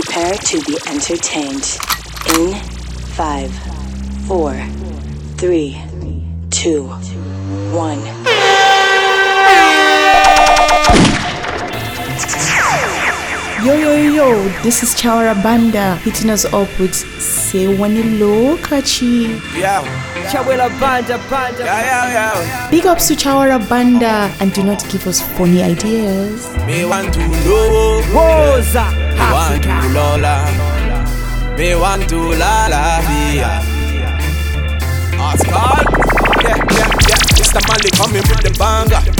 Prepare to be entertained. In five, four, three, two, one. Yo yo yo, this is Chawara Banda hitting us up with Say Wani Lokachi. Yeah, Chawela Banda, Banda. yeah, yeah, yeah. Big ups to Chawara Banda and do not give us funny ideas. Me want to know. Woza, Me want to lola. Me want to la la via. Oscar. Yeah, yeah, yeah. Mr. Mali coming with the banger.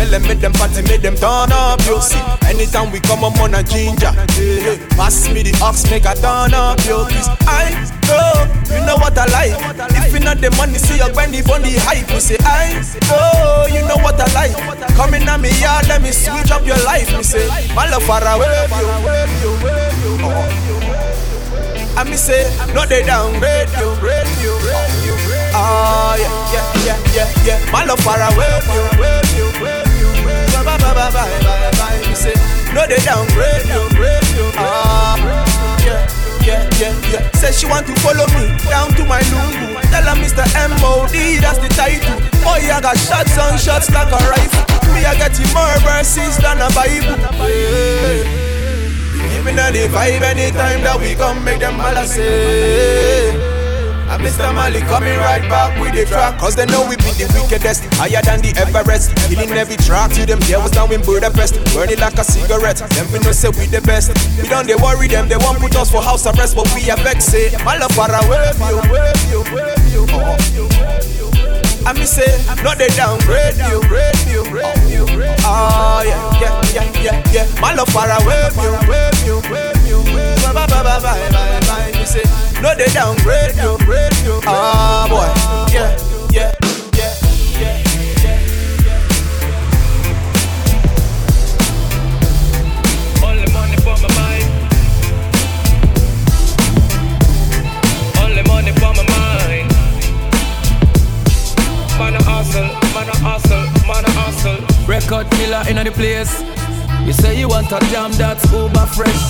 Tell them make them party, make them turn up. You see, anytime we come, I'm on a ginger. Yeah, yeah. Pass me the ox, make a turn up. Yo, this I know, you know what I like. If you not the money, see your granny on the hype. You say I know, you know what I like. Coming at me yard, let me switch up your life. Me say, my love far away, you. I me say, no they downgrade you, grade you, you. Ah yeah, yeah, yeah, yeah, yeah. My love far away, you, you, you. Bye bye bye bye bye. Say, no they downgrade you, grade you. Ah yeah, yeah, yeah, yeah. Say she want to follow me down to my lungu. Tell her Mr. M.O.D. that's the title. Oh yeah, I got shots on shots like a rifle. Me I get more verses than a Bible. Yeah. Even at the vibe anytime that we come make them all say And Mr. Mali coming right back with the track Cause they know we be the wickedest Higher than the Everest Killing every track to them There was down in Budapest Burning like a cigarette Them we know say we the best We don't they worry them They won't put us for house arrest But we are vexed My love far away you, wave you, wave you, wave you, I me say, no they downgrade you, grade you, grade you. Oh yeah, yeah, yeah, yeah, yeah. My love far away, you, wave you, wave you. Bye bye bye bye bye bye bye. Me say, no they downgrade you, grade you. Ah boy, yeah, yeah, hustle, man a hustle. Record killer in the place. You say you want a jam that's uber fresh.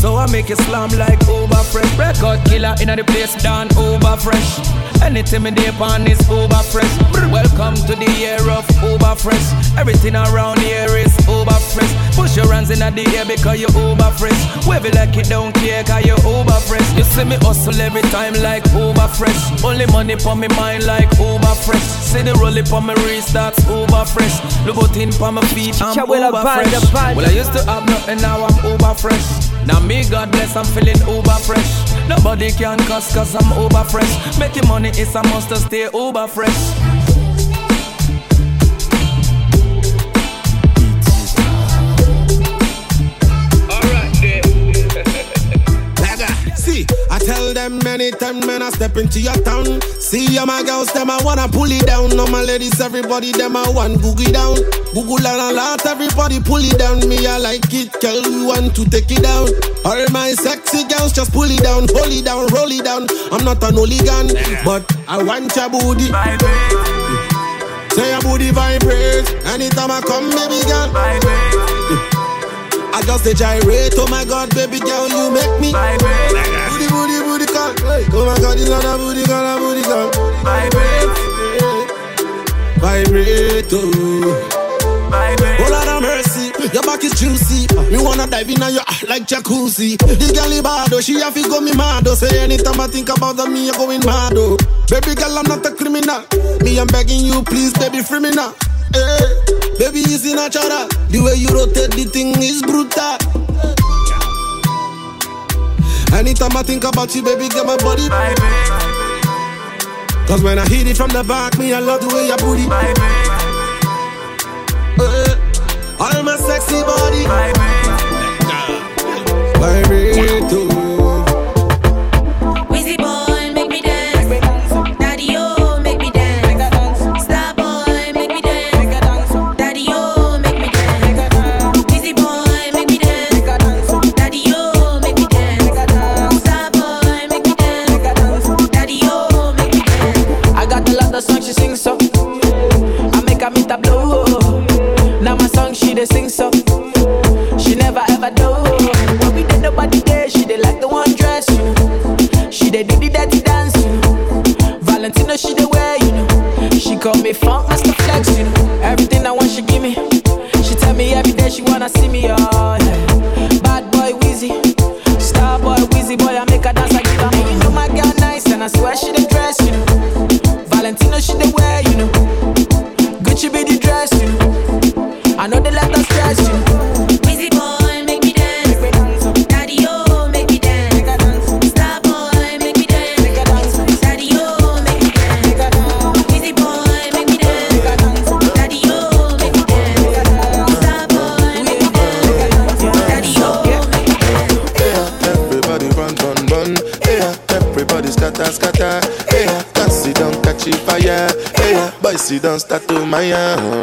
So I make you slam like uber fresh. Record killer in the place, done uber fresh. Anything me dip on is uber fresh. Welcome to the year of uber fresh. Everything around here is uber fresh. Push your hands in the air because you uber fresh. Wave it like you don't care cause you uber fresh. You see me hustle every time like uber fresh. Only money for me mind like uber fresh. See the roll on my wrist that's uber fresh. Look out in for my feet I'm banda, fresh. Well I used to have nothing now I'm uber fresh. Now me God bless I'm feeling uber fresh. Nobody can cuss cause I'm uber fresh. Making money is a must to stay uber fresh. Them many times when I step into your town. See ya my girls, them I wanna pull it down. No my ladies, everybody them I want googie down. Google and a lot, everybody pull it down. Me I like it, girl, we want to take it down. All my sexy girls just pull it down, hold it down, roll it down. I'm not an hooligan, but I want your booty. Say your booty vibrate anytime I come, baby girl. I just a gyrate, oh my god, baby girl, you make me. Booty, booty, booty call Oh my god, it's not a booty call, a booty call Vibrate. Vibrate, oh. Vibrate. Oh Lord have mercy, your back is juicy. Me wanna dive in on your like jacuzzi. This girl is bad, oh, she have to go me mad oh. Say anytime I think about her, me I going mad oh. Baby girl, I'm not a criminal. Me, I'm begging you, please, baby, free me now Hey, baby, easy natural The way you rotate the thing is brutal. Anytime I think about you, baby, get my body. Cause when I hit it from the back, me, I love the way you booty. Eh, All my sexy body. Vibrate, Call me fun, I the flexing. Everything I want, she give me. She tell me every day she wanna see me, oh. my own.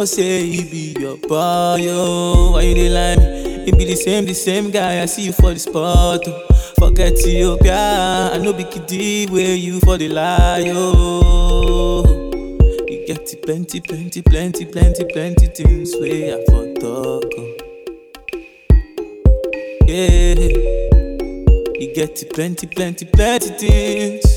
know say he be your boy, yo. Why you dey lie me? He be the same, the same guy. I see you for the spot, oh. Forget Fuck Ethiopia, I know be kiddie where you for the lie, yo. You get the plenty, plenty, plenty, plenty, plenty things where I for talk. Oh. Yeah, you get the plenty, plenty, plenty things.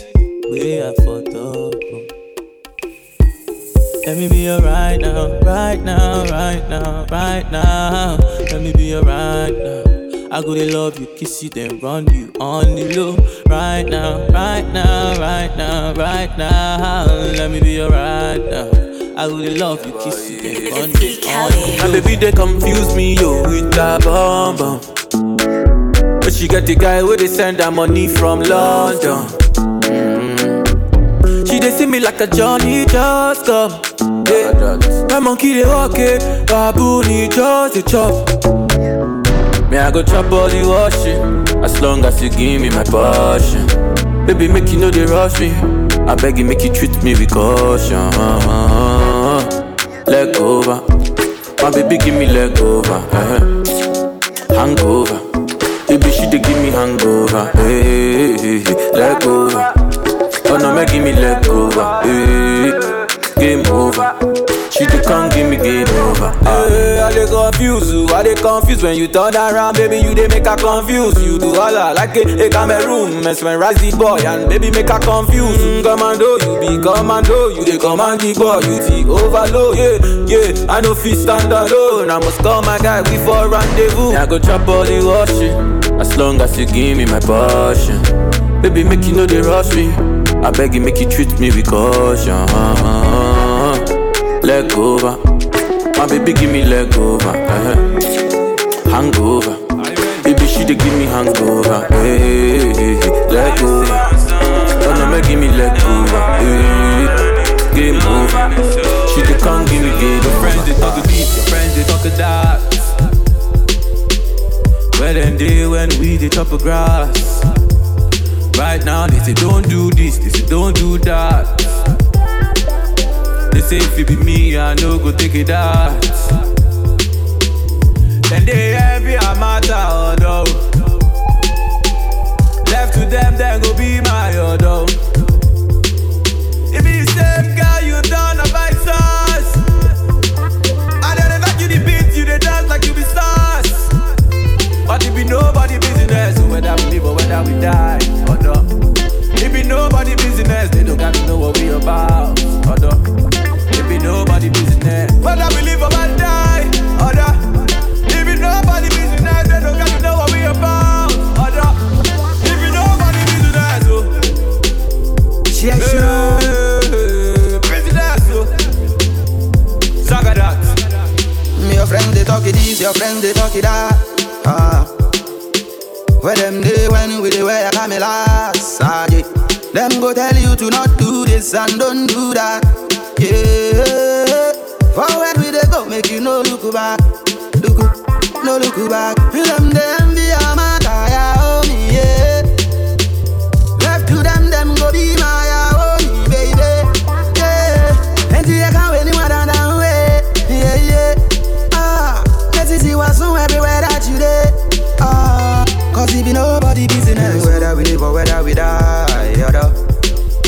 me be your right now, right now, right now, right now. Let me be your right now. I go to love you, kiss you, then run you on the low. Right now, right now, right now, right now. Let me be your right now. I really love you, kiss you, then run you on the low. My baby, they confuse me, yo, with that bomb bomb. But she got the guy where they send her money from London. Mm. She they see me like a Johnny just come. Yeah. My monkey they walk it, baboon he just a chop. Me I go chop all the as long as you give me my passion. Baby make you know they rush me, I beg you make you treat me with caution. Leg over, my baby give me leg over, uh-huh. hangover. Baby she dey give me hangover, hey, hey, hey. leg over. Oh no, make give me leg over, hey, game over. She dey come give me game over. Hey, I dey confuse you, I dey confused when you turn around, baby. You dey make her confuse. You do all I like it, a, Cameroon, mesmerize the boy and baby make her confuse. Mm, commando, you be commando, you dey command the boy, you the overload. Yeah, yeah, I know fit stand alone. I must call my guy, we for rendezvous. I go chop all the washing, as long as you give me my passion. Baby, make you know they rush me. I beg you, make you treat me with caution. Leg over, my baby, give me leg over. uh-huh. Hangover, baby, she dey give me hangover. Hey, hey, hey. leg over. Oh no, make give me leg over. Hey, game over. She dey come give me game over. Friends they talk deep, your friends they talk dark. Well them day when we they chop a grass. Right now they say don't do this, they say don't do that. They say if it be me, I no go take it out. Then they envy a matter, oh no. Left to them, then go be my oh order. If it's same girl you done a vice sauce. I don't know you the beat, you the dance like you be stars. But it be nobody business, whether we live or whether we die, or no. It be nobody business, they don't gotta know what we about, or no. Be nobody business, whether we live or die. It be nobody business, they don't gotta know what we about. It nobody business, oh. Hey, business, oh. Saga that. Me your friend they talk it this, your friend they talk it that. Ah. Where them day when we dey wear a last ah, yeah. Them go tell you to not do this and don't do that. Yeah. Forward we dey go, make you no look back. Look, no look back. Them they envy a matter, yeah, oh me, yeah. Left to them, them go be my oh me, baby. Yeah. And you can't wait anymore down down way. Yeah, yeah. Ah, let's see what's on everywhere that you dey. Ah, cause it be nobody business. Whether we live or whether we die, other.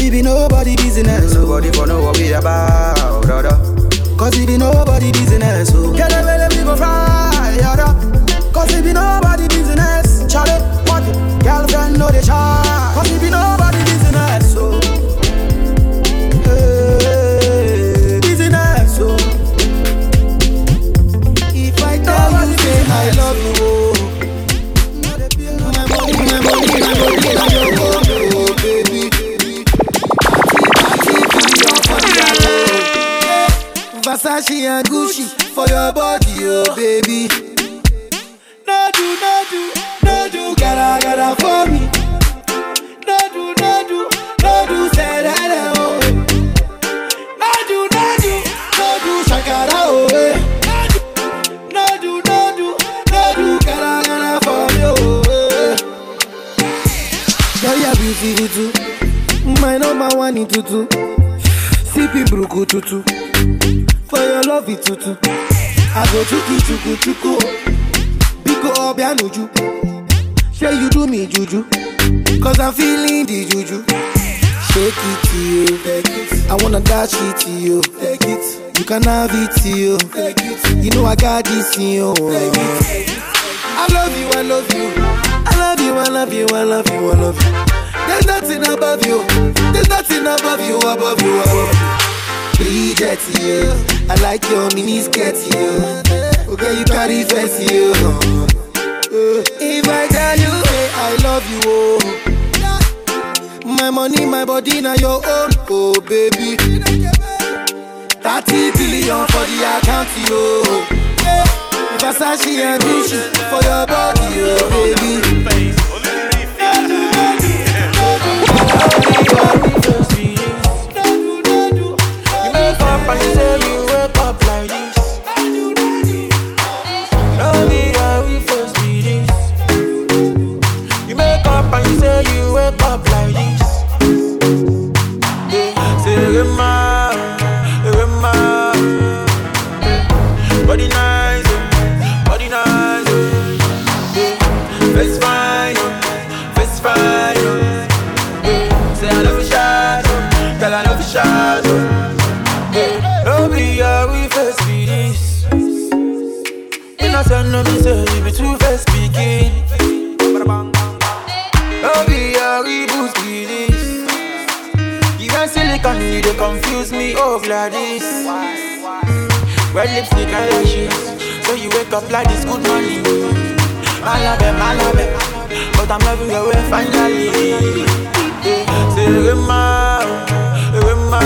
It be nobody business. Oh. Nobody for know what we about, other. Cause it be nobody business. So get a we go fry, other. Cause it be nobody business. Charlie, what? Girlfriend know the chart. Cause it be nobody Versace and Gucci for your body, oh baby. No do, no do, no do, gotta, for me. No do, no do, no do, say that, oh. No do, no do, no do, shakara, oh. eh. No do, no do, no do, gotta, for me, oh. eh. Girl, you're beautiful. My number one in tutu. Sippy bruku tutu. For your love it tutu. I go chuku chuku chuku. Biko obianuju. Say you do me juju. Cause I'm feeling the juju. Shake it to you. I wanna dash it to you. You can have it to you. You know I got this in you. I love you, I love you. I love you, I love you, I love you, I love you. There's nothing above you. There's nothing above you, above you, above you. Bridget, you. I like your mini skirt, you. Okay, you carry fancy, you. Uh, if I tell you, hey, I love you, oh. My money, my body, now your own, oh baby. 30 billion for the account, yo. Versace and Gucci for your body, oh baby. And say Send no me say you be two face speaking. No be a reboot be this. You got silicon, you dey confuse me, oh Gladys. Red lipstick and lashes, so you wake up like this good morning. Malabe, malabe, but I'm loving your way finally. Say Rema, Rema.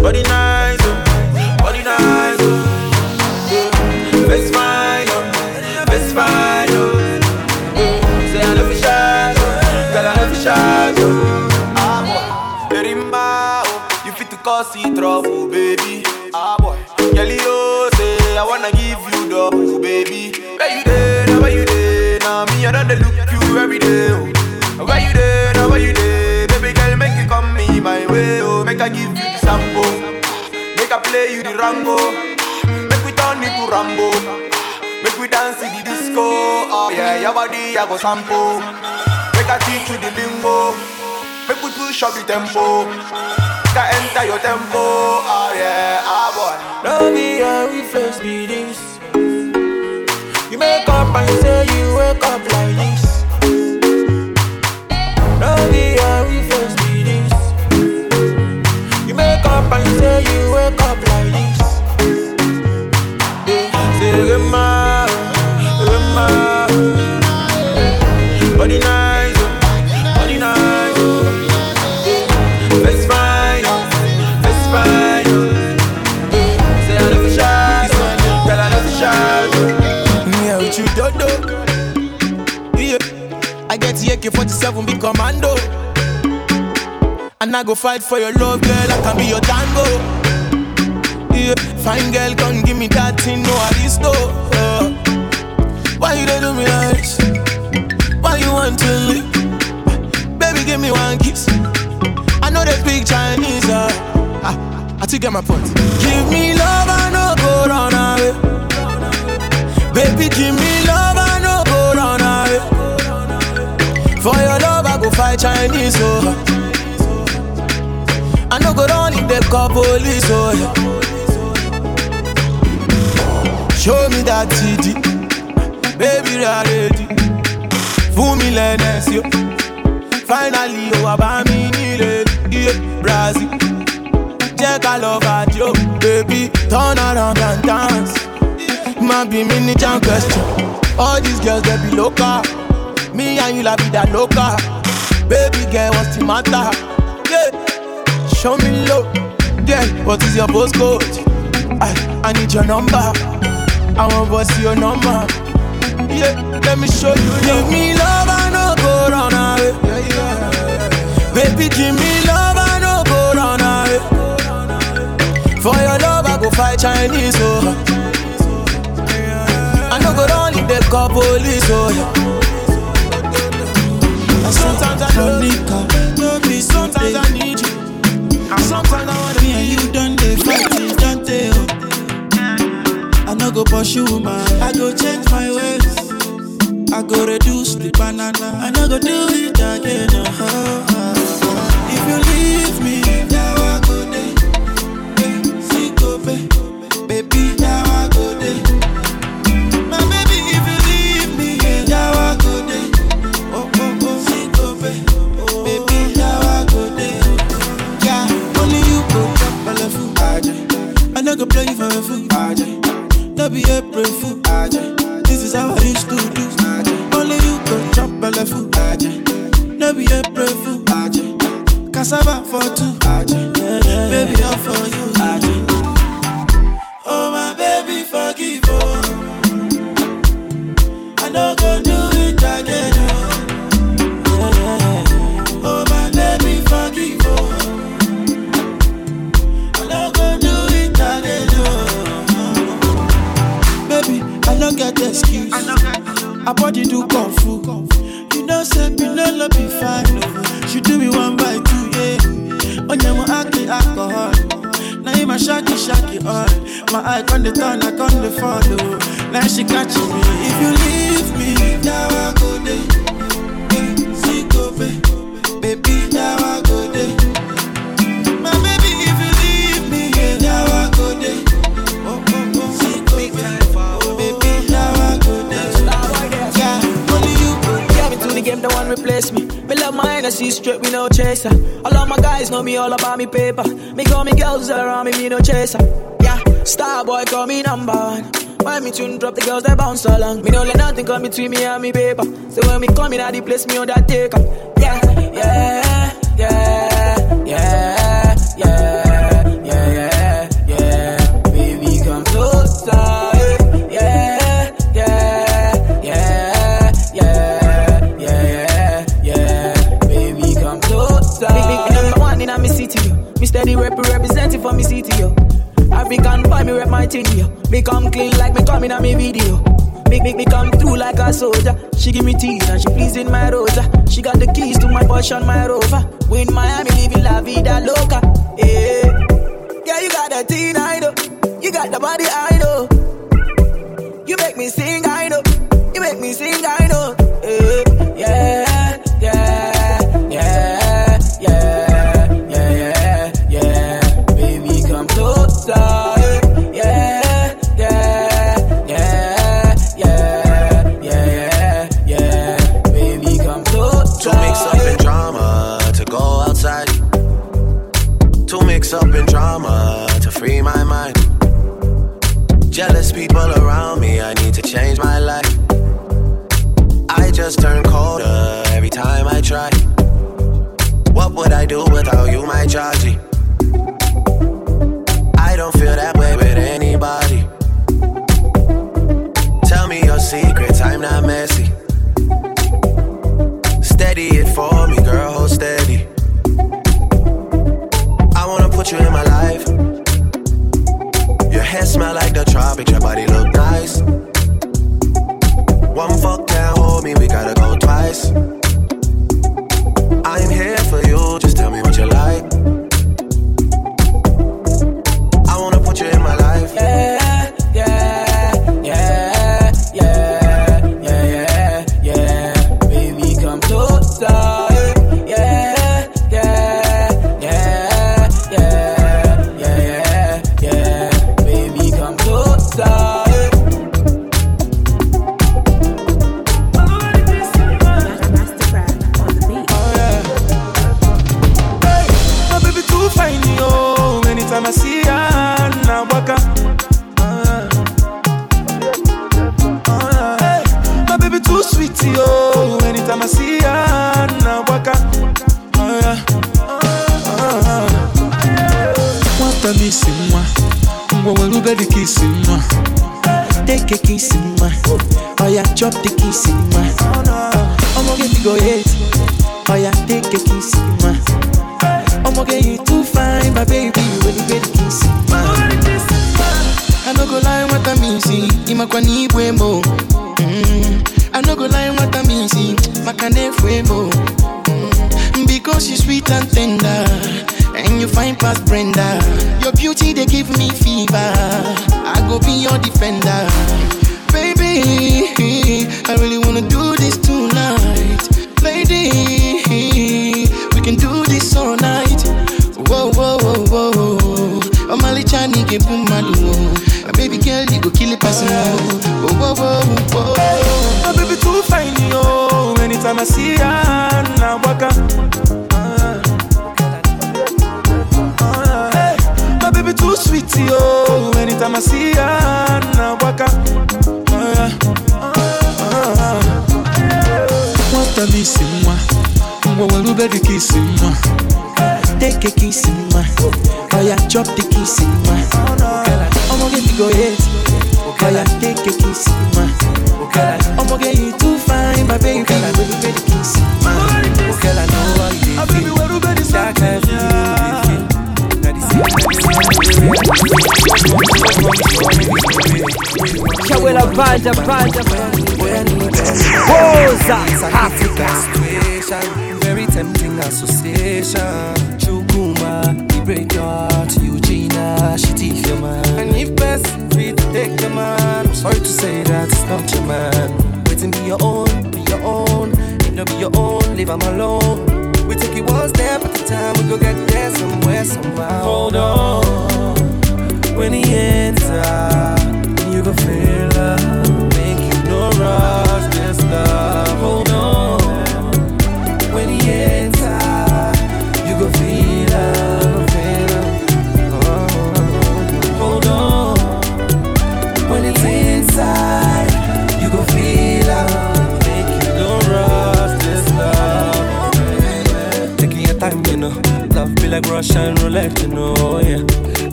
Body nice, you it trouble, baby. Ah boy, Kelly, oh, say I wanna give you double, baby. Where you there, now? Where you there, now? Me I don't look you every day, oh. Where you there, now? Where you there, baby girl make you come me my way, oh. Make I give you the sample, make I play you the Rango, make we turn it to Rambo, make we dance in the disco, oh yeah, your body I go sample, make I teach you the lingo, make we push up the tempo, I enter your tempo, oh yeah, ah boy. Love me how we first be this. You make up and say you wake up like this. Love me how we first be this. You make up and say you wake up like this. Yeah, say Rema, AK-47 big commando. And I go fight for your love, girl. I can be your tango. Yeah. Fine girl, come give me that thing, no aristo. Uh. Why you do me like this? Why you want to leave? Baby, give me one kiss. I know they speak Chinese. Uh. I, I think get my point. Give me love, I no go run away. Baby, give me love, For your love, I go fight Chinese, oh. I no go run if they call police, oh. Show me that TD, baby, ready. Fún mi lẹ́nẹ̀sì, yo. Finally, o wá bá mi nílé, yeah, Brazil. Jẹ́ ká lọ bàjẹ́, oh, baby, turn around and dance. Man be me ni jam question. All these girls they be local. Me and you la be that local. Baby girl, what's the matter? Yeah, show me love. Girl, what is your postcode? I I need your number. I want to see your number. Yeah, let me show you. Give me love, I no go run away. Yeah, yeah. Baby, give me love, I no go run away. For your love, I go fight Chinese, oh. I no go run they call police, oh yeah. Sometimes I don't no be sometimes I need you. Ah. Sometimes I wanna Me and you done dey fight it, don't they? Oh. I no go pursue man, I go change my ways. I go reduce the banana, I no go do it again. Oh. If you leave be April fool. This is how I used to do. Only you go chop belle fool. No be April fool. Cassava for two. Baby, all for you. Me all about me paper. Me call me girls around me, me no chaser. Yeah, star boy call me number one. Why me tune drop the girls that bounce along? Me don't let nothing come between me and me paper. So when me come in at the place, me on that take up. Soldier. She give me tea and she pleasing my rosa. She got the keys to my Porsche and my Rover. Chani get boom, My baby girl, you go kill it, passing Whoa, whoa, whoa, whoa My baby too fine, yo. Anytime I see her, now waka. Ah. Ah. Hey, My baby too sweet, yo. Anytime I see her, now waka. Ah. Ah. nwata m isi nwa ngwa welube dị ka isi nwa take a kiss nwa oya chop the kiss nwa ọmọge you go hate oya take a kiss nwa ọmọge you too fine my baby welube the kiss nwa. Girl, I know how you dey feel. That kind of feeling you dey feel. Na the same Chawela banja banja Poza Africa situation, very tempting association. He break your heart. Eugenia, she teeth your man. And if best fit take the man, I'm sorry to say that it's not your man. Waiting be your own, be your own. If no be your own, leave him alone. We take it one step at a time, we go get there somewhere, somehow. Hold on, when he enter, you go feel love. Make you no rush this love. Hold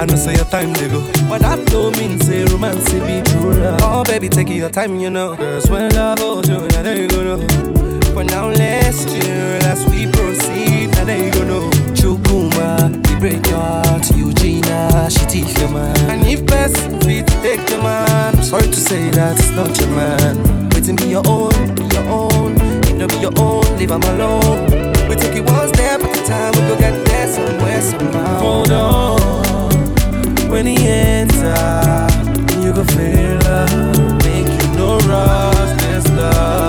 I know say your time they go. But that don't mean say romance be true love. Oh baby, take your time, you know. Cause when love holds you, now there you go know. But now let's chill as we proceed. Now there you go know. Chukuma, the break your heart. Eugenia, she teach your man. And if best fit take your man. Sorry to say that it's not your man. Waiting be your own, be your own. If be your own, leave him alone. One step at a time. We go get there somewhere somehow. Hold on. When he enter, you can feel love. Make you no rush, this love.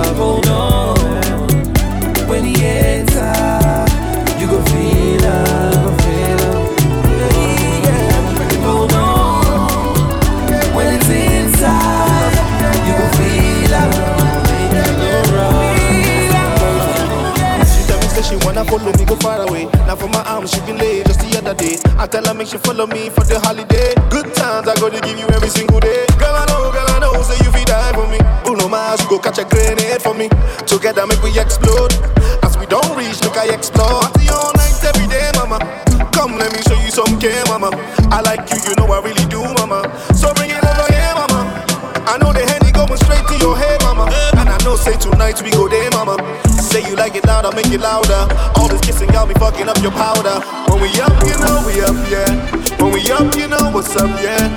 Say follow me go far away. Now for my arms she been laid just the other day. I tell her make she follow me for the holiday. Good times I gotta give you every single day. Girl I know, girl I know, say you feel die for me. Bruno Mars you go catch a grenade for me. Together make we explode. As we don't reach, look I explore. Party all night every day, mama. Come let me show you some care, mama. I like you, you know I really do, mama. So bring it over here, mama. I know the henny going straight to your head, mama. And I know say tonight we go there. Say you like it louder, make it louder. All this kissing got me fucking up your powder. When we up, you know we up, yeah. When we up, you know what's up, yeah.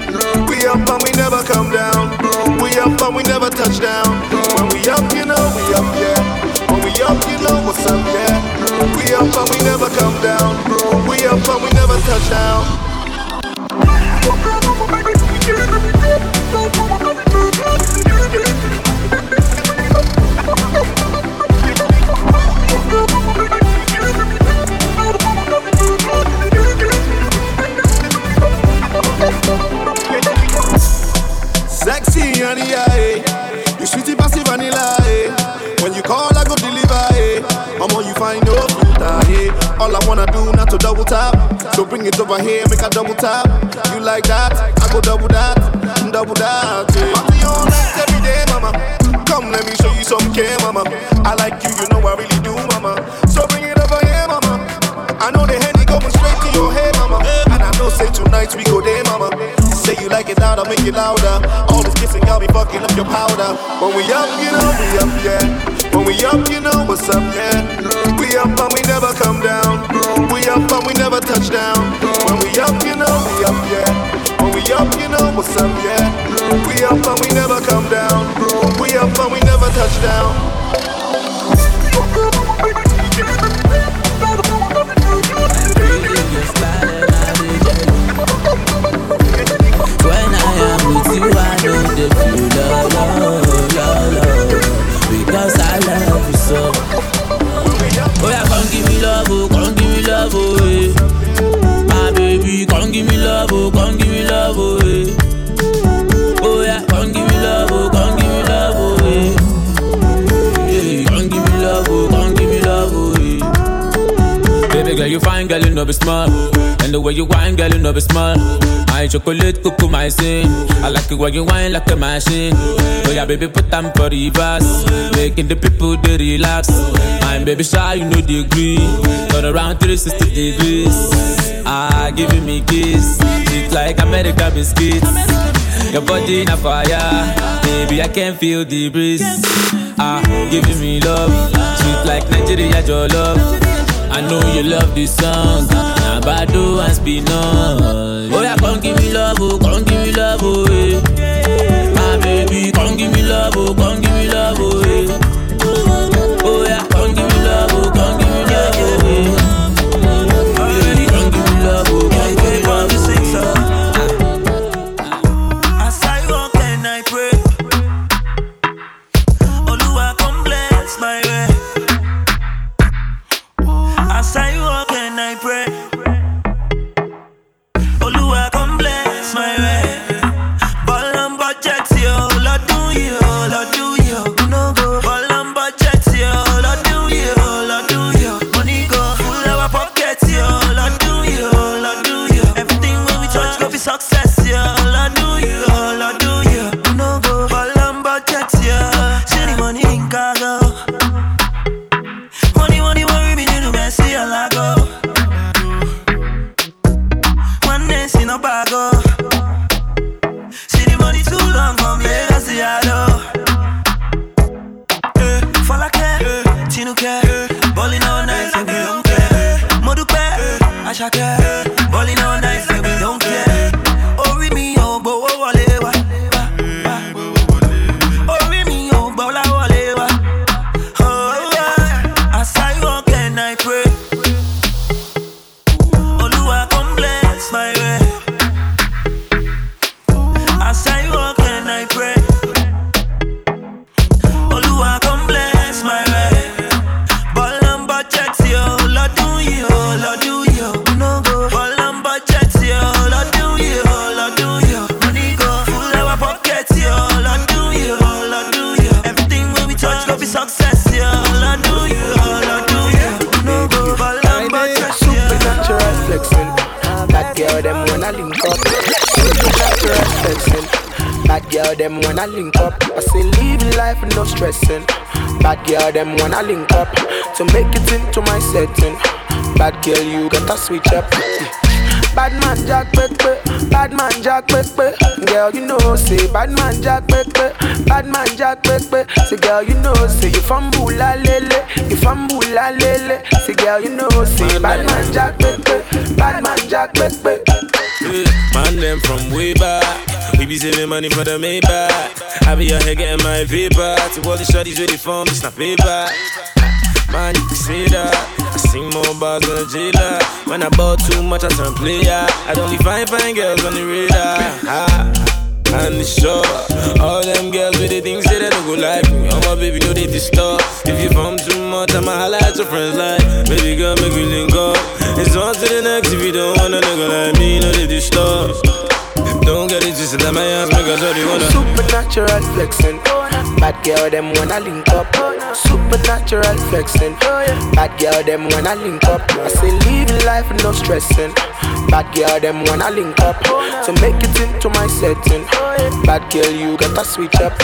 We up and we never come down. We up and we never touch down. When we up, you know we up, yeah. When we up, you know what's up, yeah. We up and we never come down. We up and we never touch down. On the you sweetie passive vanilla. Eh. When you call, I go deliver. Eh. Mama, you find no filter. Eh. All I wanna do not to double tap, so bring it over here, make a double tap. You like that? I go double that, double that. Eh. Party all night every day, mama. Come, let me show you some care, mama. I like you, you know I really do, mama. So bring it over here, mama. I know the handy going straight to your head, mama. And I know say tonight we go there, mama. Say you like it loud, I'll make it louder. All this kissing got me fucking up your powder. When we up, you know we up, yeah. When we up, you know what's up, yeah. We up and we never come down. We up and we never touch down. When we up, you know we up, yeah. When we up, you know what's up, yeah. We up and we never come down. We up and we never touch down. Know be smart. And the way you whine, girl, you know be smart. My chocolate, cuckoo, my sin. I like it when you whine like a machine. Oh yeah, baby, put them for the reverse. Making the people they relax. I'm baby shy, you know the degree. Turn around 360 degrees. Ah, giving me kiss. It's like American biscuits. Your body in a fire. Baby, I can feel the breeze. Ah, giving me love. Sweet like Nigeria, your love. I know you love this song. Now Bado and Spinall. Oh yeah, come give me love, oh, come give me love, oh, eh. My baby, come give me love, oh, come give Pepe. Say girl, you know, say you from Bula Lele, you from Bula Lele. Say girl, you know, say bad man Jack Pepe, bad man Jack Pepe. Yeah, Man, them from way back. We be saving money for the Maybach. I be out here getting my paper. To all the shorties ready for me, it's not paper. Man, you can say that. I sing more bars than a jailer. When I bought too much, I turn player. I don't need fine, fine girls on the radar. Ah. And it's sure All them girls with the things say they don't go like me. All my baby know they disturb If you from too much, I'ma at your friends like Baby girl, make me link up. It's on to the next if you don't want a nigga like me Know they disturb Don't get it twisted, that my ass make a shorty wanna. Supernatural flexing. Bad girl, them wanna link up. Supernatural flexing. Bad girl, them wanna link up. I say living life no stressing. Bad girl, them wanna link up to make it into my setting. Bad girl, you gotta switch up.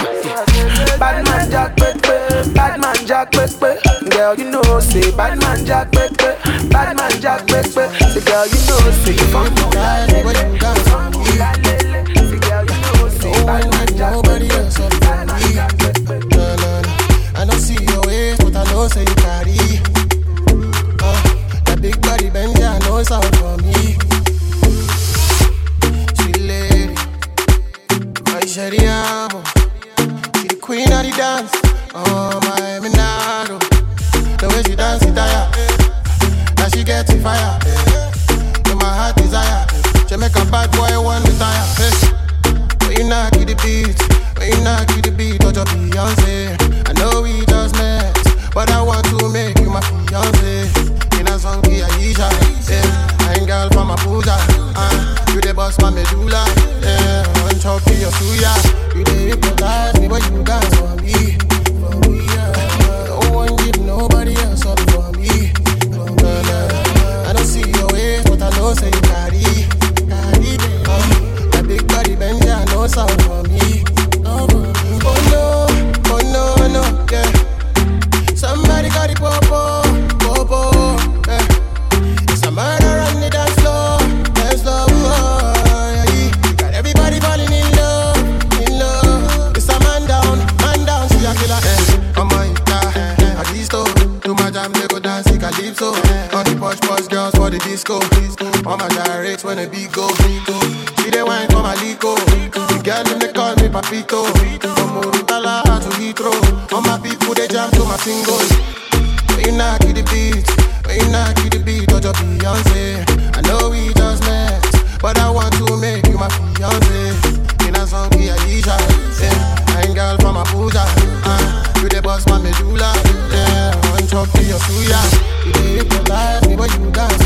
Bad man Jack Pepe, bad man Jack Pepe. Girl, you know, say bad man Jack Pepe, bad man Jack Pepe. Say girl, you know, say you from Bula Lele, you from Bula Lele. Say girl, you know, say bad man Jack know say you carry. Uh, that big body bend, I know it's out for me. Sweet lady, my amo. She the queen of the dance. Oh my Minado, the way she dance it tire. Now she get it fire. To my heart desire. She make a bad boy one retire. Hey. When you knock you the beat, when you knock you the beat, touch your Beyonce. I know met, but I want to make you my fiance. In a song, be Aisha, yeah. I ain't girl from Abuja, uh, you the boss, my medulla, yeah. One chop to your suya, you the hypnotize me, but you dance for me, for me, yeah. One give nobody else up for me, for. I don't see your ways, but I know say you carry, carry, uh, that big body bend, I know sound for me. Disco, all my gyrates when the beat go. See the wine for my lico, the girl them they call me papito. From Murtala to Heathrow, all my people they jam to my singles. When you knock the beat, when you knock the beat, touch your Beyonce. I know we just met, but I want to make you my fiance. In a song, be Aisha, yeah. I ain't girl from Abuja, uh, you the boss, my medulla, yeah. One chop to your suya, you the hypnotize me, but you dance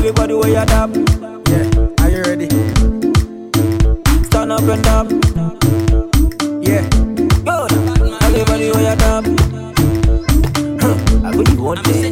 Everybody way you dab. Yeah, are you ready? Stand up and dab. Yeah, good. Everybody way you dab. I bet you want it.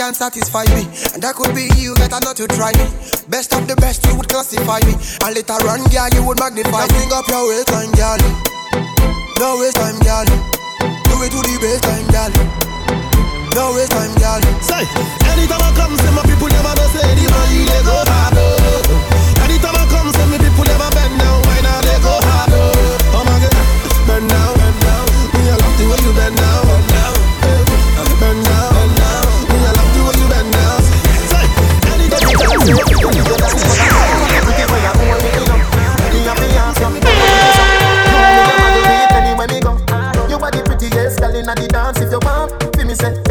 can't satisfy me. And that could be you, better not to try me. Best of the best, you would classify me. And later on, girl, you would magnify me. Bring up your waist time, girl. No waste time, girl. Do it to the best time, girl. No waste time, girl. Say, anytime I come, say my people never know say the money they go hard. Oh. Anytime I come, say my people never bend down. Why not they go hard? Oh my God, bend down.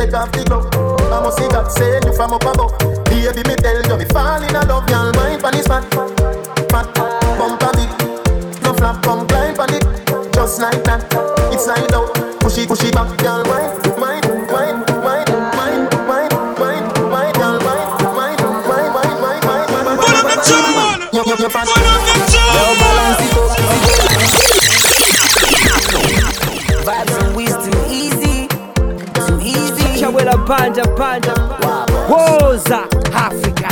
take off the glove. I must see God send you from up above. Baby, me tell you, me fall in love, y'all mind pon this fat, fat, bump a it. No flap, come blind pon it, just like that. It's like out, push it, push it back, y'all mind. Japan, Woza, Africa.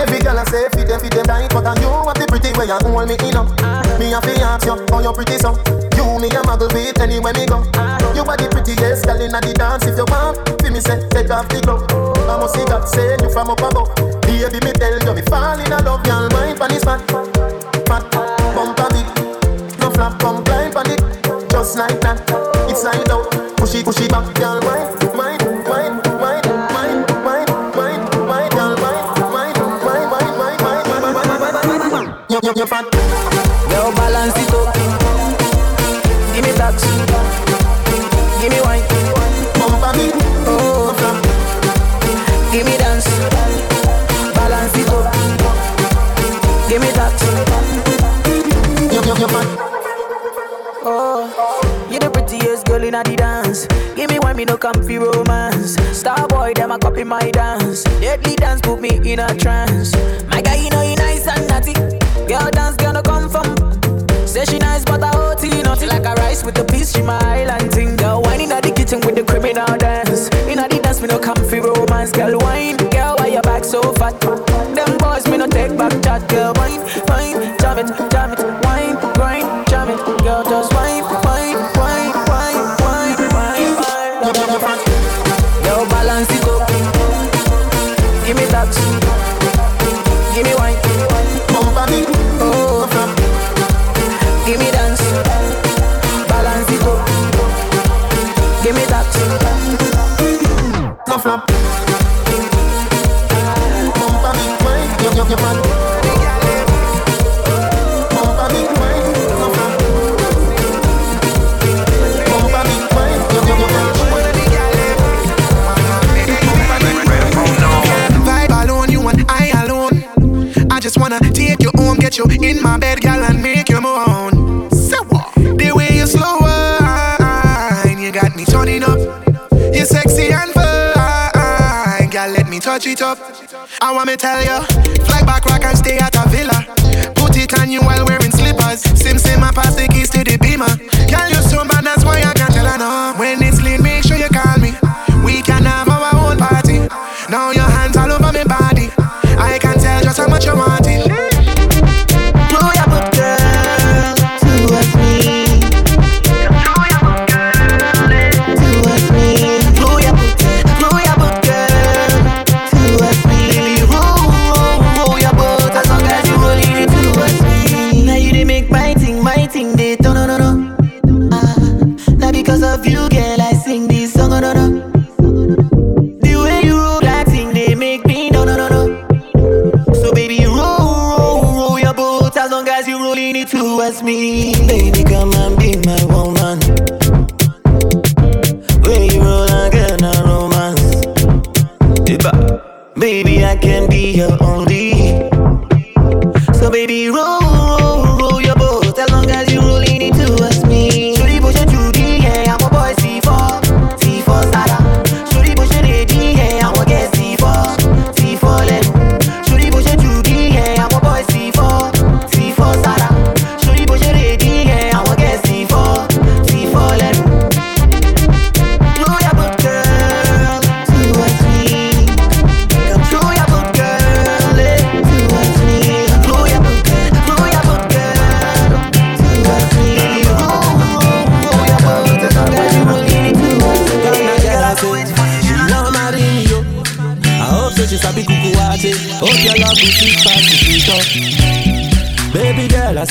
Every girl I say fit them, fit them tight, but I you what the pretty way you hold me in up. uh, Me a fi ask you how you pretty so. You me a muggle with anywhere me go. uh, You are the prettiest girl inna the dance. If you want, fi me say take off the glove. I must see God send you from up above. Baby me tell you me fall in love. Girl mind pon this fat, fat bump a bit. No flap, come climb on it, just like that. It's like out, push it, push it back, girl mind. comfy romance. Star boy, them a copy my dance. Deadly dance put me in a trance. My guy, you know he nice and naughty. Girl dance, girl no come from. Say she nice, but I OT naughty like a rice with a piece. She my island ting. Girl wine inna the kitchen with the criminal dance. Inna the dance, me no comfy romance. Girl wine, girl why your back so fat? Them boys me no take back chat, girl. touch it up. I want me tell you, flag back rock and stay at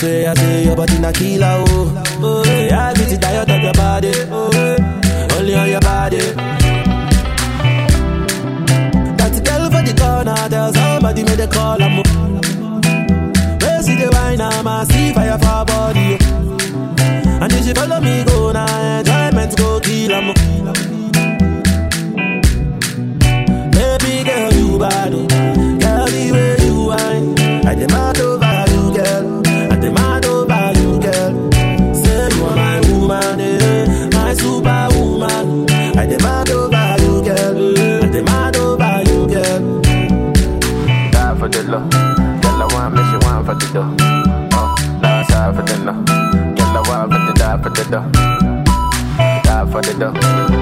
say, I say, your body na killer, oh. Die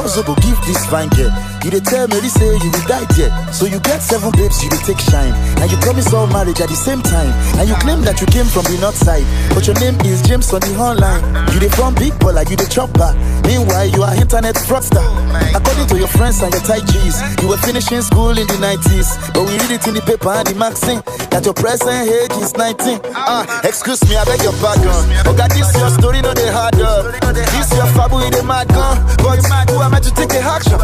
Possible give this fine girl. You dey tell Mary say you will die there. So you get seven babes, you dey take shine. And you promise all marriage at the same time. And you claim that you came from the north side. But your name is James on the online. You dey from big baller, you dey chopper. Meanwhile, you are internet fraudster. According to your friends and your tight G's, you were finishing school in the 90s. But we read it in the paper and the magazine that your present age is 19. Ah, excuse me, I beg your pardon. Oh God, this your story, no they hard up. This your fabu the mad gun. But who am I to take a action?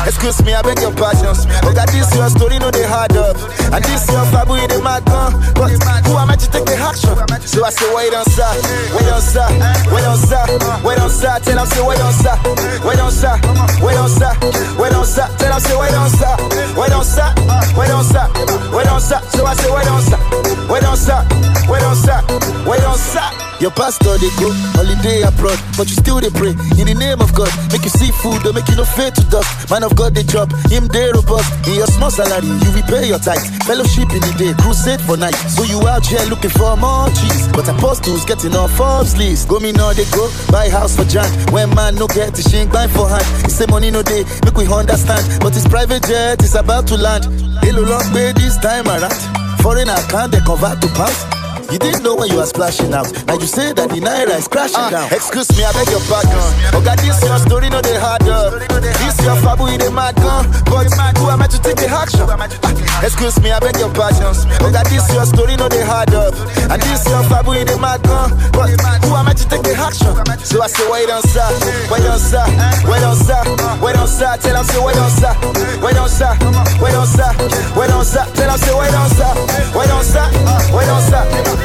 Ah, excuse me, I beg your pardon. Oh God, this your story, no they hard up. And this your fabu in the mad gun. But who am I to take the action? So I say, wait on sir, wait on sir, wait on sir, wait on sir. Tell them say, wait on sir, wait on sir, wait on sir, wait on sir. Tell them say, wait on sir, wait on sir, wait on sir, wait on sir. So I say, wait on sir, wait on sir, wait on sir, wait on sir. Your pastor they go holiday abroad, but you still they pray in the name of God. Make you see food, don't make you no fear to dust. Man of God they drop him they robust. In your small salary, you repay your tithe. Fellowship in the day, crusade for night. So you out here looking for more cheese, but apostles getting on Forbes list. Go me now they go buy house for John. When man no get the shink buy for hand. It's say money no day, make we understand. But his private jet is about to land. Hello long way this time around. Foreign account they convert to pounds. You didn't know when you were splashing out. Now you say that the naira is crashing down. Excuse me, I beg your pardon. Oh God, this your story, no they hard up. This your fabu in the mad gun. But who am I to take the action? Ah, Excuse me, I beg your pardon. Oh God, this your story, no they hard up. And this your fabu in the mad gun. But who am I to take the action? So I say, wait on sir, wait on sir, wait on sir, wait on sir. Tell them say, wait on sir, wait on sir, wait on sir, wait on sir. Tell them say, wait on sir, wait on sir, wait on sir.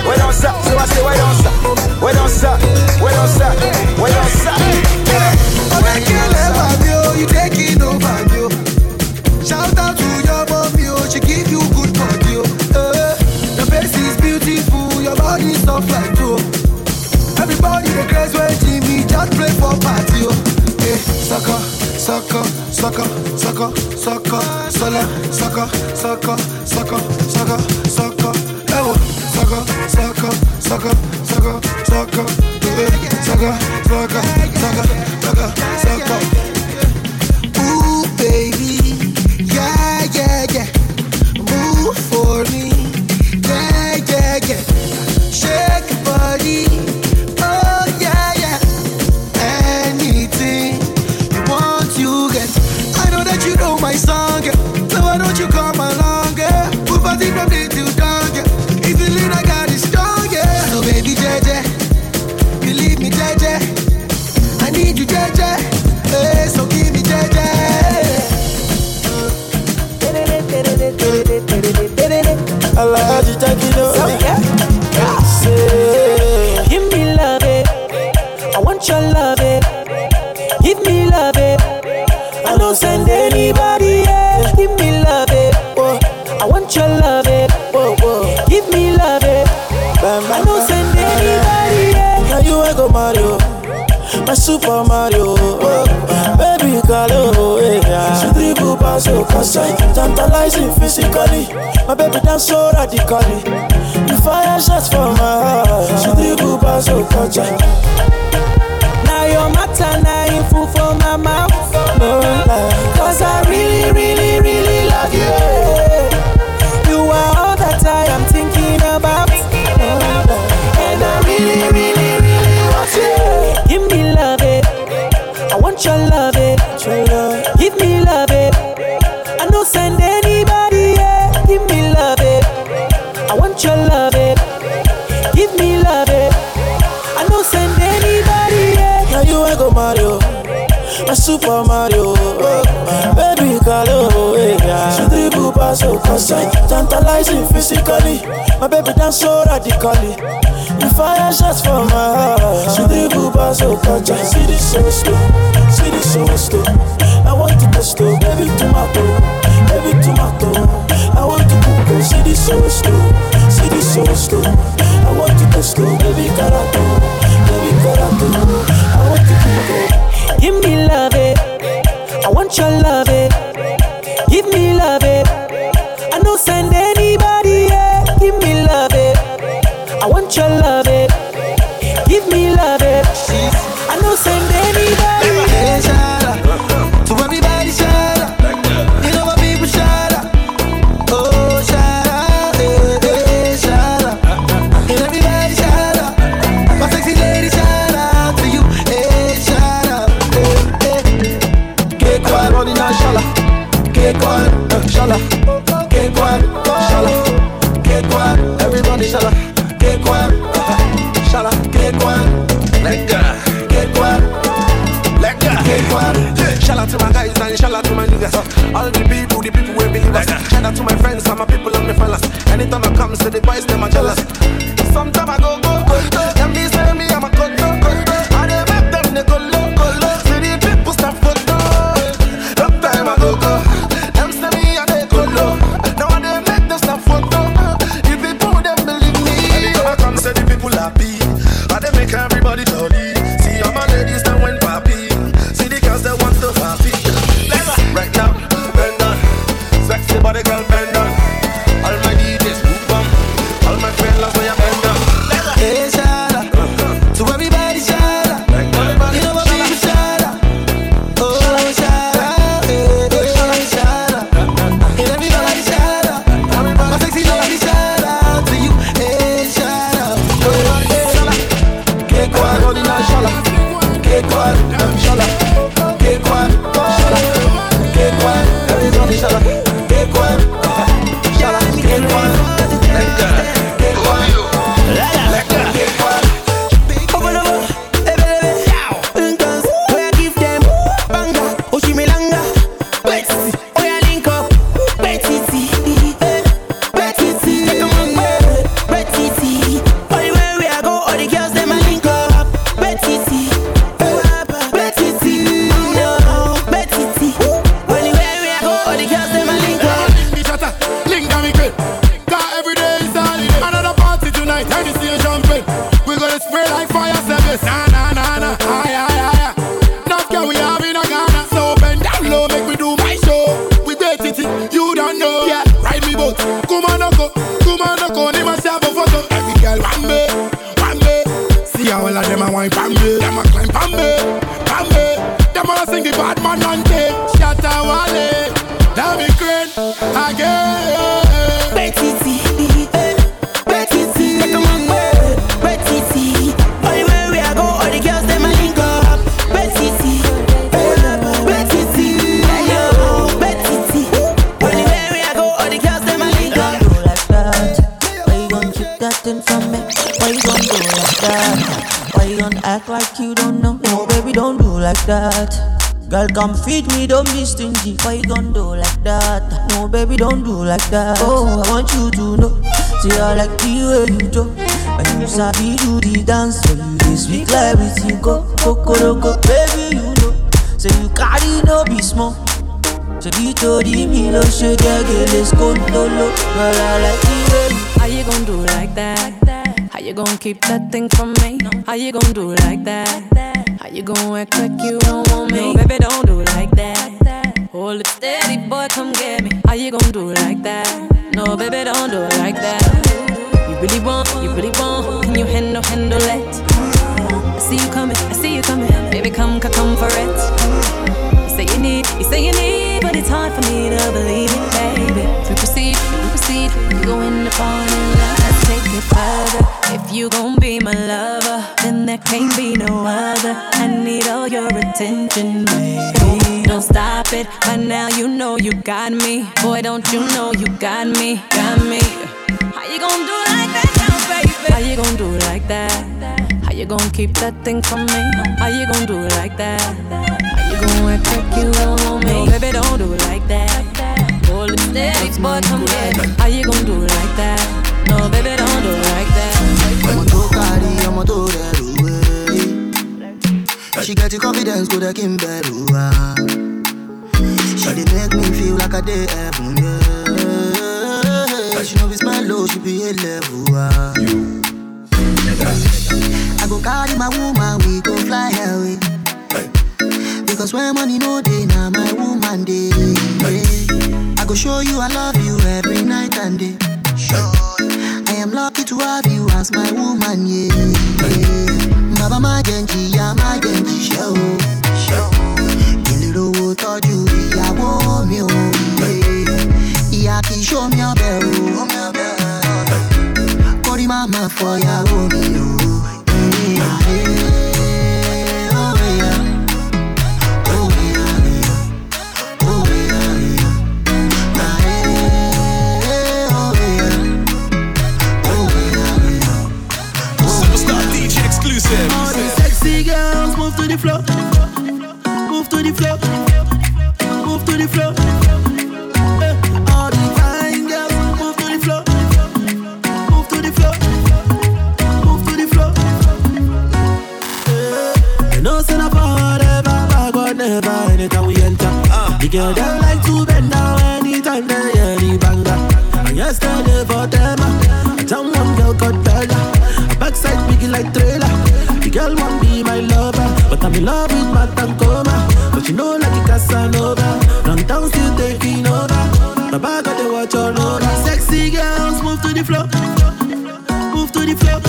Wait on sir, so I say wait on sir, wait on sir, wait on sir, wait on sir. When you love you, you take it over you. Shout out to your mommy, oh, she give you good body, oh. Uh, face is beautiful, your body soft like dough. Everybody craze when Jimmy just play for party, oh. Sucker, sucker, sucker, sucker, sucker, sucker, sucker, sucker, sucker, sucker, oh. sucker, sucker, sucker, sucker, sucker, yeah, sucker, sucker, sucker, sucker, sucker. Dance so radically. You fire shots for my heart. She dribble pass your concern. Super Mario. Eh. Oh, baby, Carlo, yeah. She dribble pass your concern, tantalizing physically. My baby dance so radically. You fire shots for my heart. She dribble pass your concern. See this so slow, see this so slow. I want to test you, baby tomato, baby tomato. I want to cook you. See this so slow, see this so slow. I want to test you, baby carato, baby carato. I want to cook you. Give me love. I want your love, it. Give me love, it. I don't send anybody, yeah. Give me love, it. I want your love, it. Give me love, it. All the people, the people who believe us. Shout out to my friends and my people and my fellas. Anytime I come, say the boys them are my jealous. Want you to know. See, I like the way you do. When you sabi do the dance, so you dey speak like everything go, go, go, go, baby, you know. Say you carry no be small. Ṣebí torí mi ló ṣe gẹ́gẹ́lẹ́ skóńtóló Girl, I like the way How you gon' do like that? How you gon' keep that thing from me? How you gon' do like that? How you gon' act like you don't want me? No, baby, don't do like that. Hold it steady, boy, come get me. How you gon' do like that? No, baby, don't do it like that. You really want, you really want, can you handle, handle it? I see you coming, I see you coming. Baby, come, come, come for it. You say you need, you say you need, but it's hard for me to believe it, baby. If we proceed, we proceed, we go in the party, let's take it further. If you gon' be my lover, then there can't be no other. I need all your attention, baby. Don't stop it, by now you know you got me. Boy, don't you know you got me, got me. How you gon' do like that now, baby? How you gon' do like that? How you gon' keep that thing from me? How you gon' do like that? How you gon' act like you don't want me? No, baby, don't do it like that. Hold it boy, come me. How you gon' do it like that? No, baby, don't do like that. ọmọ tó kárí ọmọ tó rẹrù wé. she get the confidence kó dẹ́ kí n bẹ̀rù wá. she dey make me feel like I dey heaven. Yeah. she no be smile low she be a level. wá. I go carry my woman we go fly away. Because when money no dey na my woman dey. I go show you I love you every night and day. I happy to have you as my woman, yeah. Mama, my Genji, yeah my Genji, jẹ́ ń In little Kí n lè rówó tọ́jú ìyàwó mi o. show me a bell, oh. oh, mi ọbẹ̀ o. Kórìí má máa fọ. Move to the floor. Move to the floor. Move to the floor. Eh, all the fine girls, move to the floor. Move to the floor. Move to the floor. Eh, you know, send up forever, but God never. Anytime we enter, ah. the girl like to bend down anytime they hear the banger. And yesterday for them, I tell one girl got better. Backside biggie like trailer. The girl want I'm in love with my Tacoma, but you know like a Casanova. Long town still taking over. My bag got the watch all over. Sexy girls move to the floor, move to the floor.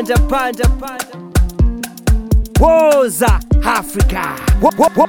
panda panda panda Woza Africa. Wo, wo, wo.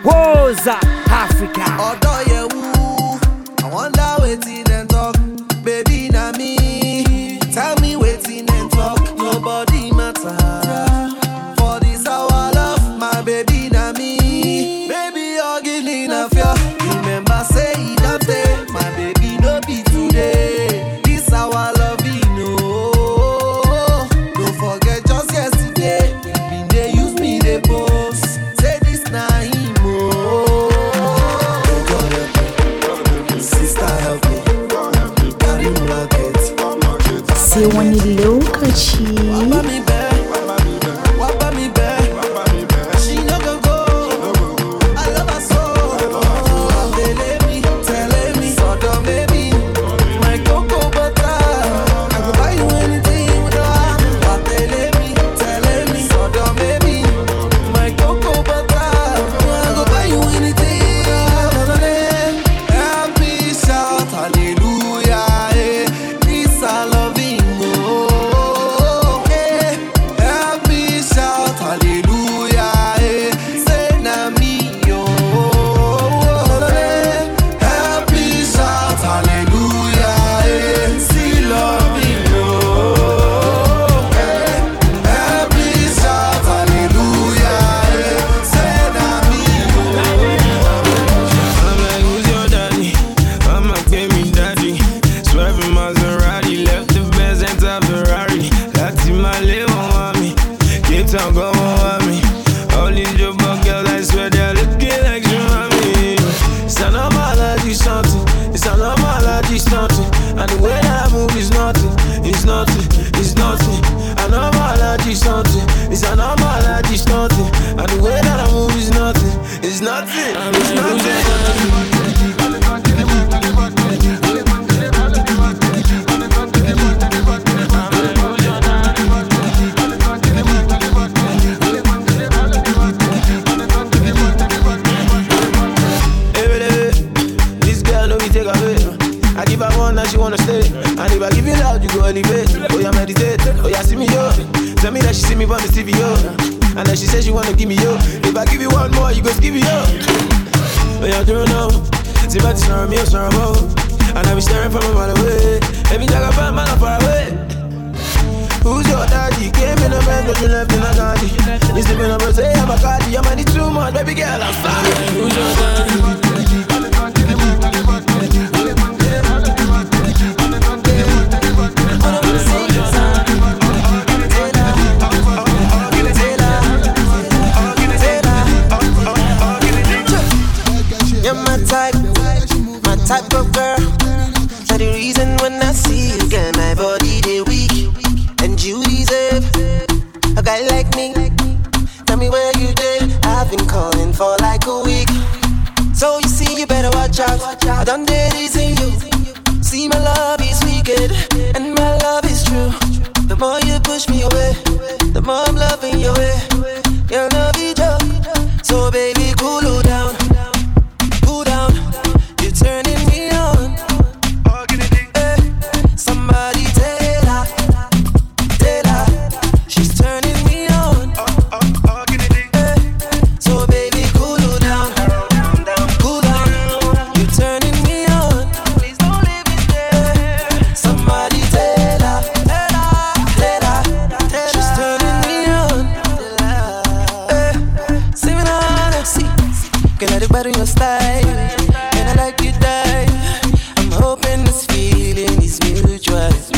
trust.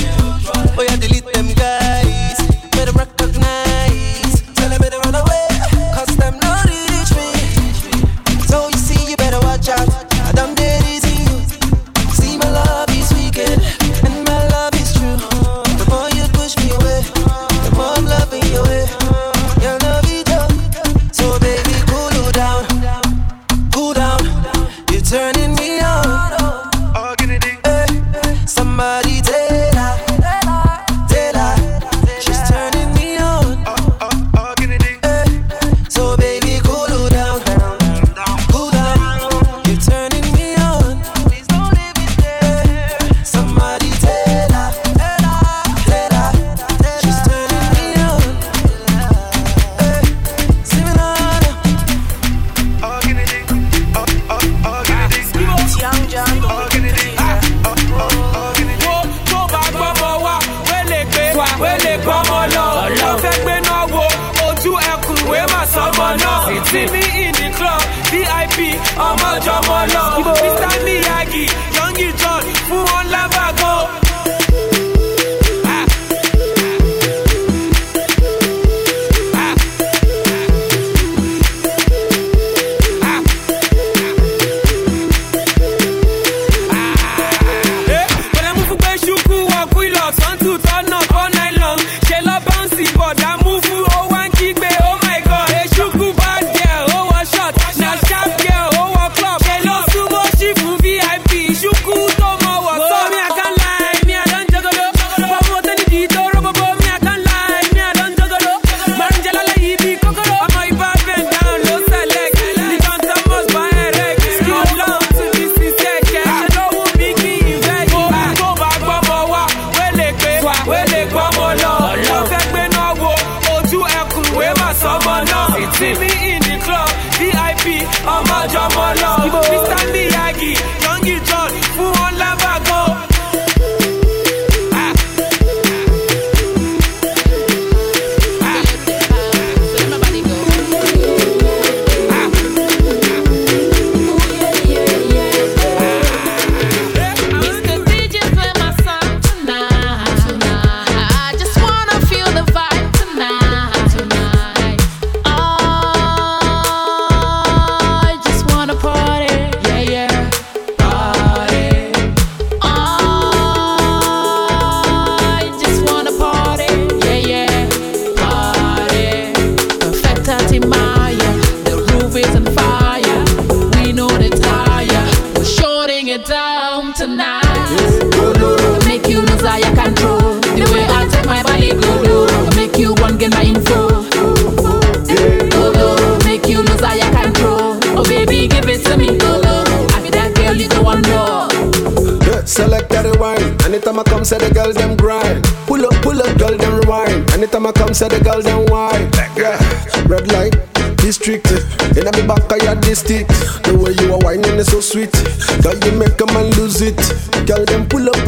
Oh, yeah, delete them guys. Them say the girls them white, Yeah. Red light district. Eh. In me back of your district. The way you are whining is so sweet. Girl you make a man lose it. Girl, them pull up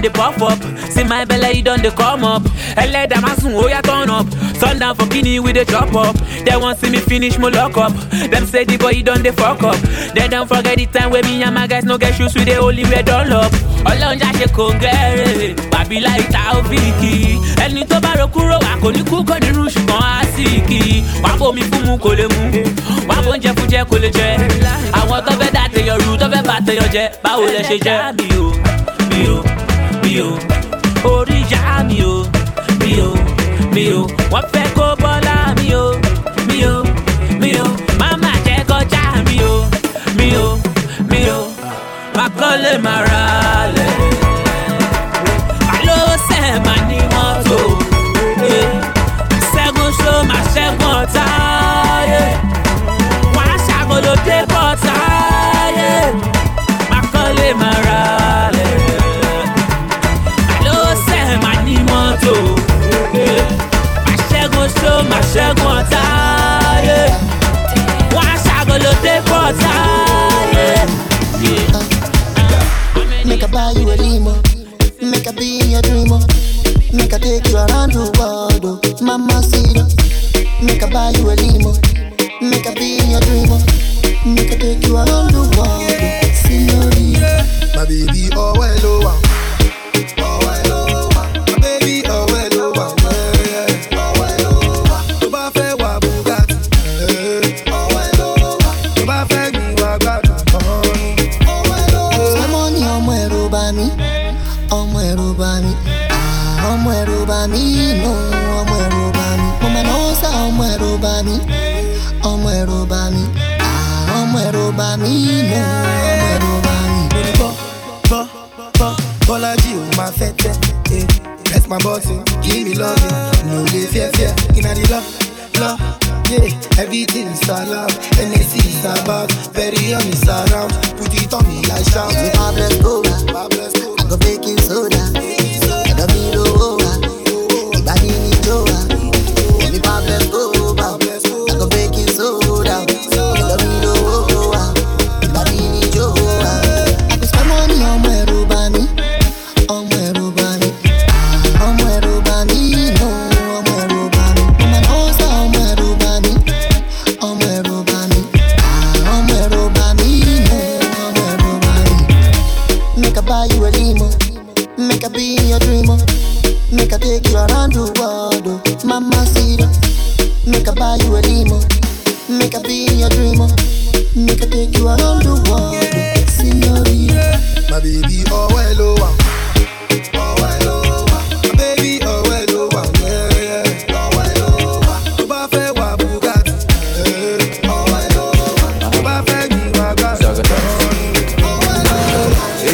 done the pop up. See my belly you done the come up. Ele them a soon oh ya turn up. Sundown for guinea with the chop up. They want see me finish my lock up. Them say the boy you done the fuck up. They don't forget the time where me and my guys no get shoes with the only up. Ọlọ́run já ṣe kò ń gẹ́rẹ́, bàbí láì ta òfìkì. Ẹni tó bá ro kúrò wà kò ní kú kò ní rú ṣùgbọ́n á sì kì í. Wàá bomi fún mu kò lè mu, wàá bó oúnjẹ fún jẹ kò lè jẹ. Àwọn tó fẹ́ dá tèèyàn rú tó fẹ́ bá tèèyàn jẹ, báwo lẹ ṣe jẹ́? Mi ò mi ò orí ìyá mi ò mi ò mi ò wọ́n fẹ́ kó bọ́lá mi ò mi ò mi ò máma jẹ́ kọjá mi ò mi ò mi ò má kọ́lé má ra Make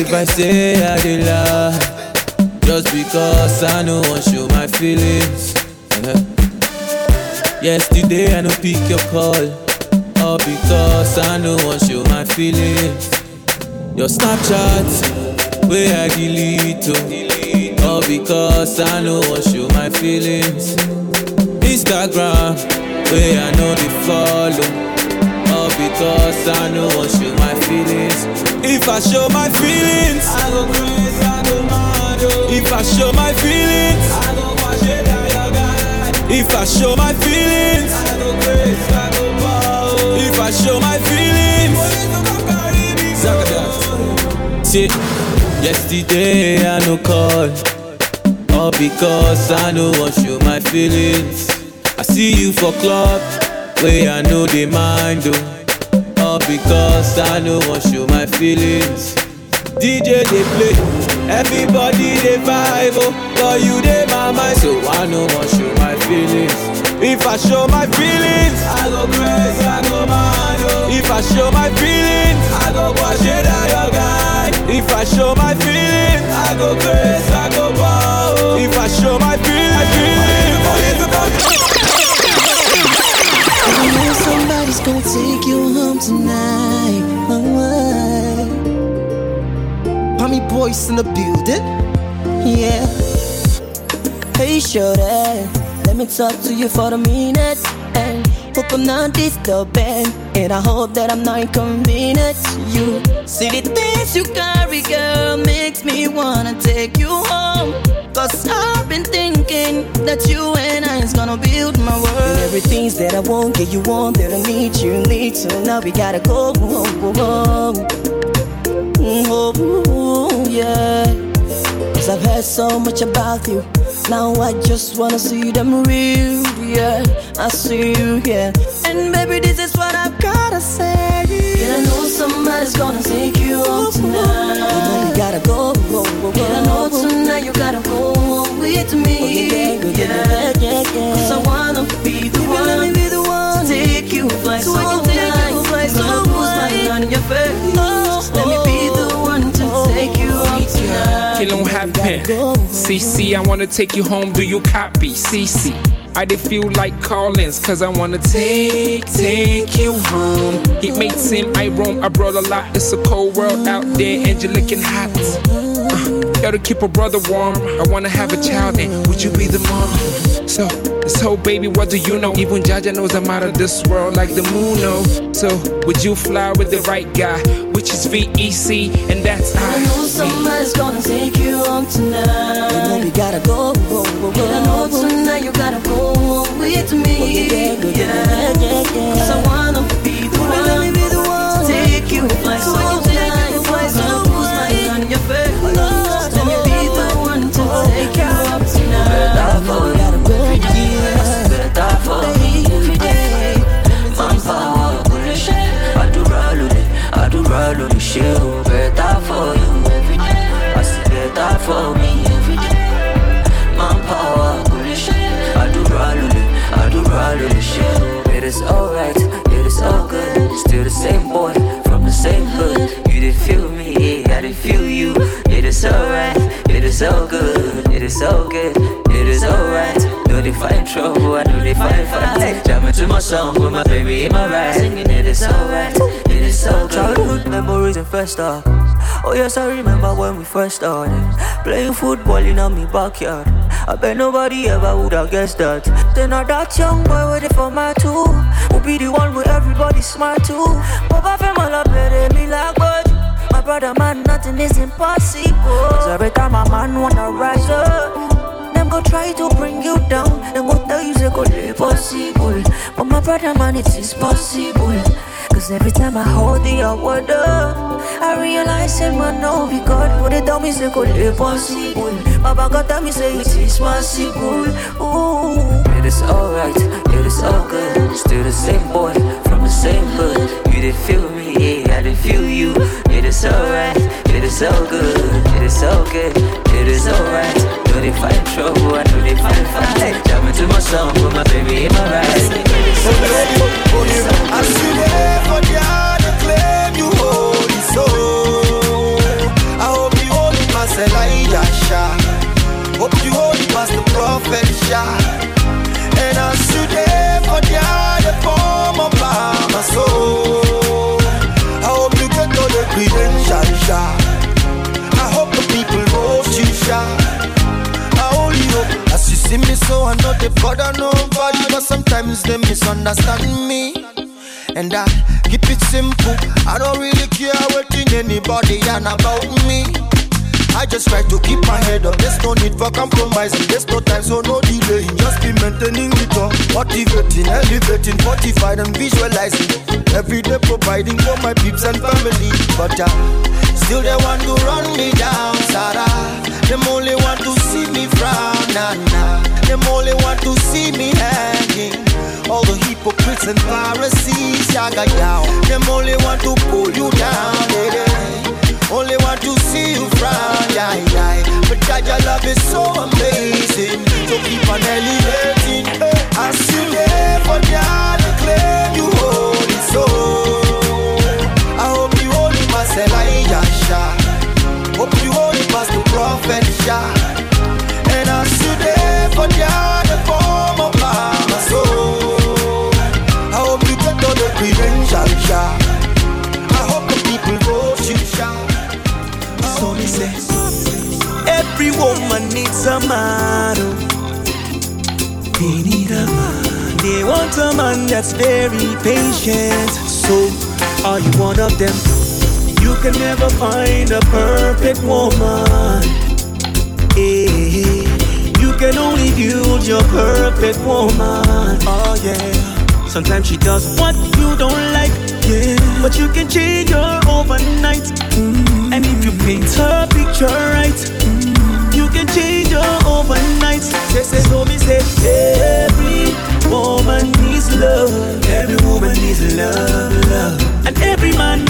If I say I did lie, just because I know I show my feelings. uh Yesterday I no pick your call, all because I know I show my feelings. Your Snapchat, where I delete, oh, all because I know I show my feelings. Instagram, where I know they follow. Because I know I show my feelings. If I show my feelings, I go crazy, I go mad. oh. If I show my feelings, I go wash it your guy. If I show my feelings, I go crazy, I go bow. Oh. If I show my feelings. See, yesterday I no call. All because I know I show my feelings. I see you for club, where I know they mind oh. up because I no wan show my feelings. DJ dey play, everybody dey vibe oh, but you dey my mind so I no wan show my feelings. If I show my feelings, I go crazy, I go mad oh. If I show my feelings, I go wash it out your guy. If I show my feelings, I go crazy, I go wild. Oh. If I show my feelings, I feel it. gonna take you home tonight. Oh, Pommy boys in the building, yeah. Hey, shorty, let me talk to you for a minute. And hope I'm not disturbing. And I hope that I'm not inconvenient to you. See the things you carry, girl, makes me wanna take you home. Cause I've been thinking that you and I is gonna build my world. And everything's that I want, get you want, that I need, you need to. Now we gotta go, oh, oh, oh. Mm, oh, yeah. Cause I've heard so much about you. Now I just wanna see them real, yeah. I see you, yeah. And baby, this is what I've gotta say. Yeah, I know somebody's gonna take you home oh, oh, oh. tonight. You you gotta go. Yeah, I know tonight you gotta go with me. Oh, yeah, yeah, yeah, yeah, yeah. Cause I wanna be the one, Let me be the one to take you flights so high. So put my hand on your face. Let me be the one to take you home tonight. Kill don't happen. CC, I wanna take you home. Do you copy? CC. I did feel like Collins, cause I wanna take, take you home. He makes him, I roam abroad a lot. It's a cold world out there, and you're looking hot. Uh, gotta keep a brother warm. I wanna have a child, and would you be the mom? So, so baby, what do you know? Even Jaja knows I'm out of this world like the moon, no. So, would you fly with the right guy? Which is VEC, and that's I know somebody's gonna take you home tonight. You know you gotta go, go, go, go. I know tonight you gotta go with me. yeah, yeah, yeah, yeah. Cause I wanna be the one, be the one. Take you flights so adura lule, share. Better for you every day. I say better for me every day. Manpower, kulishe. Adura lule, adura lule, share. It is alright, it is all good. Still the same boy from the same hood. You didn't feel me, I didn't feel you. It is alright, it is all good, it is all good, it is alright. Know they find trouble, I know they find fight. Jamming to my song with my baby in my ride. Singing it is alright, it is so. Childhood memories and first start. Oh yes, I remember when we first started playing football in me backyard. I bet nobody ever would have guessed that. Then I that young boy waiting for my two. Will be the one where everybody smile too. Papa my love better me like but my brother man, nothing is impossible. Cause every time a man wanna rise up. Go try to bring you down. Them go tell you say go possible. But my brother man, it is possible. Cause every time I hold the word up, I realize that man no be God. But they tell me say go possible. Baba God tell me say it is possible. Ooh. It is alright, it is all good. Still the same boy from the same hood. You did feel me, yeah, I did feel you. It is alright, it is all good, it is good, it is alright. Know they find trouble, I know they fight. Jamming to my song with my baby in my ride. I see there for the other claim you holy soul. I hope you hold it past Elijah Shah. Hope you hold it past the prophet Shah. And I see there for the other form of my soul. I hope you get all the credentials Shah. See me so I know they bother nobody But sometimes they misunderstand me. And I keep it simple I don't really care what in anybody and about me I just try to keep my head up. There's no need for compromising. There's no time so no delay. Just be maintaining it up. Motivating, elevating, fortified and visualizing. Every day providing for my peeps and family. But uh, still they want to run me down Sarah. Them only want to see me frown nah, nah. Them only want to see me hanging. All the hypocrites and Pharisees Yaga down Them only want to pull you down yeah. Only want to see you frown yeah, yeah. But God, your love is so amazing. So keep on elevating. I see there for God to claim you holy soul I hope you hold it past Elijah Hope you hold it past the prophet Shah And I see there for God the form of my soul I hope you get all the credentials Shah woman needs a man. They need a man. They want a man that's very patient. So, are you one of them? You can never find a perfect woman. Eh, You can only build your perfect woman. Oh yeah. Sometimes she does what you don't like. Yeah. But you can change her overnight. Mm. And if you paint her picture right, mm, you can change her overnight. Say, say, so me say, every woman needs love. Every woman needs love, love. And every man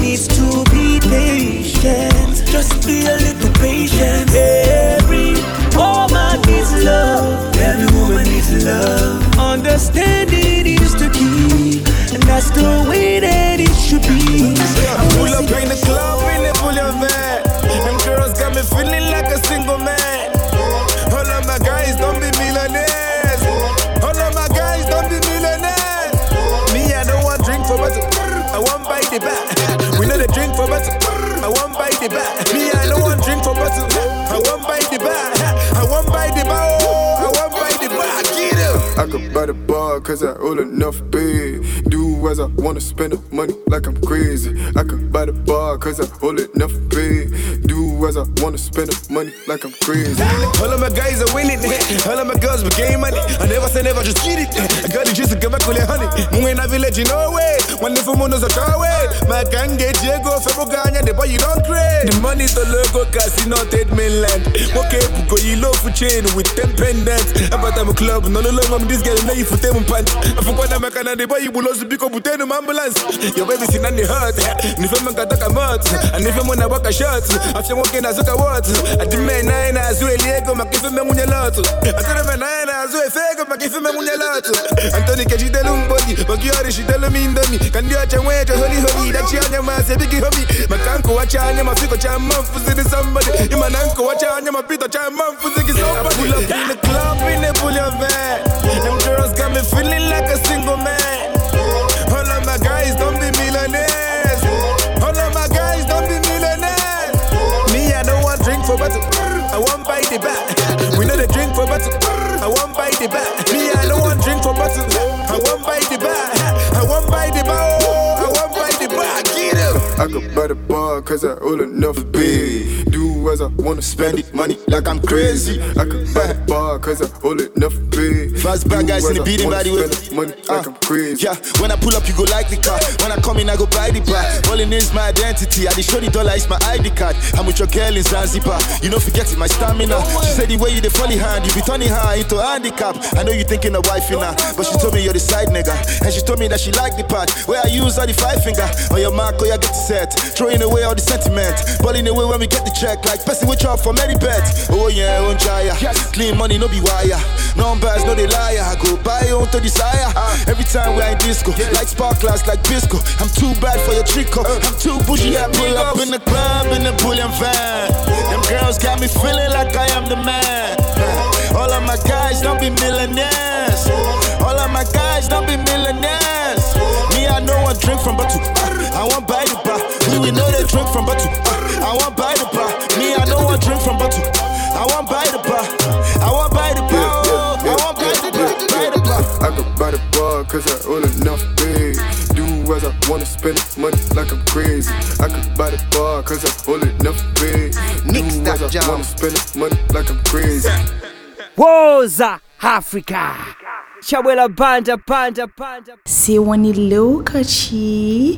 needs to be patient. Just be a little patient. Every woman needs love. Every woman needs love. Understanding is the key, and that's the way that it should be. I pull up in the club in the bullion van. Them girls got me feeling like the. Me, I don't want drink for but I the back. I the bar. I the back. Get up. I could buy the bar cause I owe enough pay. Do as I wanna spend the money like I'm crazy. I could buy the bar cause I owe enough pay. Do as I wanna spend the money like I'm crazy. All of my guys are winning. All of my girls became money. I never say never, just get it. I got the juice to give back with the honey. Mungu in a village, you know way. One day for monos a car way. My gang get Diego, Febo Ganya, the boy you don't crave. The money to logo casino, Ted mainland. Okay, Puko, you love for chain with 10 pendants. About I'm a club, no, no, no, I'm this girl, no, you for them pants. I forgot I'm a can the boy you will also pick up with 10 ambulance. Your baby seen on the hurt. And if I'm a got a mouth, and if I'm on a walk a shirt, after walking as a what? I demand nine as well, Diego, my give him a munyalato. I tell him a nine as well, Fego, my give him a munyalato. Anthony, can you tell him body? But you are she tell me in dummy. Can you watch and wait to holy holy? That you and your man say biggie hobby. My canko watch and your fico cham man for the somebody. You man uncle watch and your pito cham man for the somebody. Pull up in the club in the bullion van. Them girls got me feeling like a single man. All of my guys don't the back. We know the drink for but I want bite the back. I could buy the bar cause I owe enough pay. Do as I wanna spend it money like I'm crazy. I could buy the bar cause I owe enough pay. Fast bad guys in the beating body with money like I'm ah, crazy. Yeah, when I pull up, you go like the car. When I come in, I go buy the bar. Balling is my identity. I show the dollar it's my ID card. I'm with your girl in Zanzibar. You know, forgetting my stamina. She said the way you the folly hand, you be turning her into a handicap. I know you thinking of wife now, but she told me you're the side nigga. And she told me that she like the part where I use all the five finger. On your mark, oh yeah, get set. Throwing away all the sentiment. Balling away when we get the check. Like person with chop for many bets. Oh yeah, on jaya. Clean money, no be wire. Numbers, no they liar. I go buy on to desire. Every time we're in disco, like sparklers, like Bisco. I'm too bad for your trick trico. Uh. I'm too bougie. I pull up in the club in the bullion van. Them girls got me feeling like I am the man. All of my guys don't be millionaires. All of my guys don't be millionaires. Me, I know I drink from bottle. I want buy the bar. We we know they drink from bottle. I want buy the bar. Me, I know I drink from bottle. I want buy the bar. I want buy the bar. I want buy the bar. Buy the bar. I could buy the bar cause I own enough big. Do as I wanna spend the money like I'm crazy. I could buy the bar cause I own enough pay. Do as I wanna spend the money like I'm crazy. Woza Africa. Chabwela banja banja banja. Sai wani lokaci.